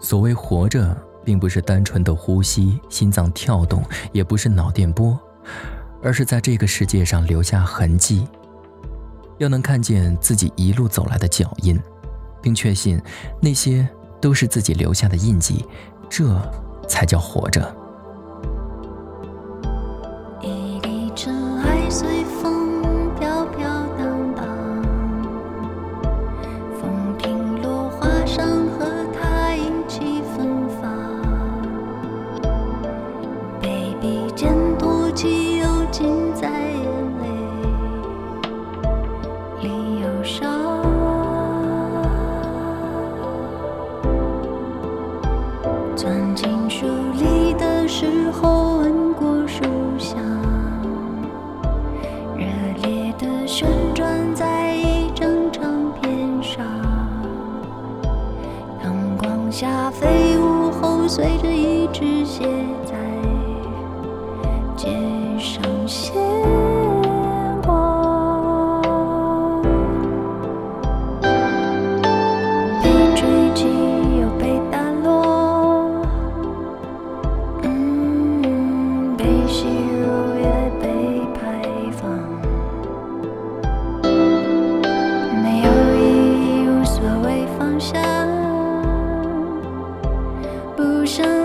所谓活着，并不是单纯的呼吸、心脏跳动，也不是脑电波，而是在这个世界上留下痕迹。要能看见自己一路走来的脚印，并确信那些都是自己留下的印记，这才叫活着。气又尽在眼泪里，有伤。钻进树里的时候，闻过树香，热烈地旋转在一张唱片上，阳光下飞舞后，随着一只鞋。谢我被追击又被打落嗯被也被排放没有意义无所谓不想